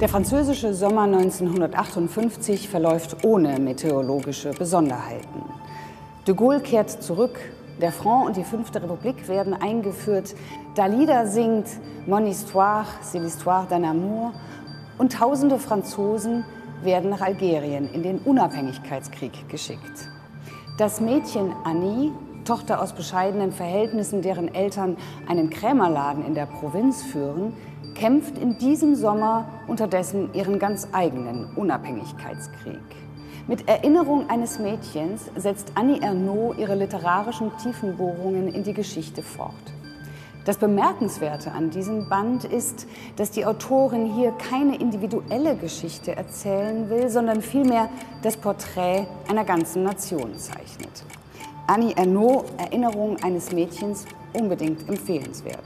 Der französische Sommer 1958 verläuft ohne meteorologische Besonderheiten. De Gaulle kehrt zurück, der Front und die Fünfte Republik werden eingeführt, Dalida singt Mon histoire, c'est l'histoire d'un amour und tausende Franzosen werden nach Algerien in den Unabhängigkeitskrieg geschickt. Das Mädchen Annie, Tochter aus bescheidenen Verhältnissen, deren Eltern einen Krämerladen in der Provinz führen, kämpft in diesem Sommer unterdessen ihren ganz eigenen Unabhängigkeitskrieg. Mit Erinnerung eines Mädchens setzt Annie Ernaux ihre literarischen Tiefenbohrungen in die Geschichte fort. Das Bemerkenswerte an diesem Band ist, dass die Autorin hier keine individuelle Geschichte erzählen will, sondern vielmehr das Porträt einer ganzen Nation zeichnet. Annie Ernaux, Erinnerung eines Mädchens, unbedingt empfehlenswert.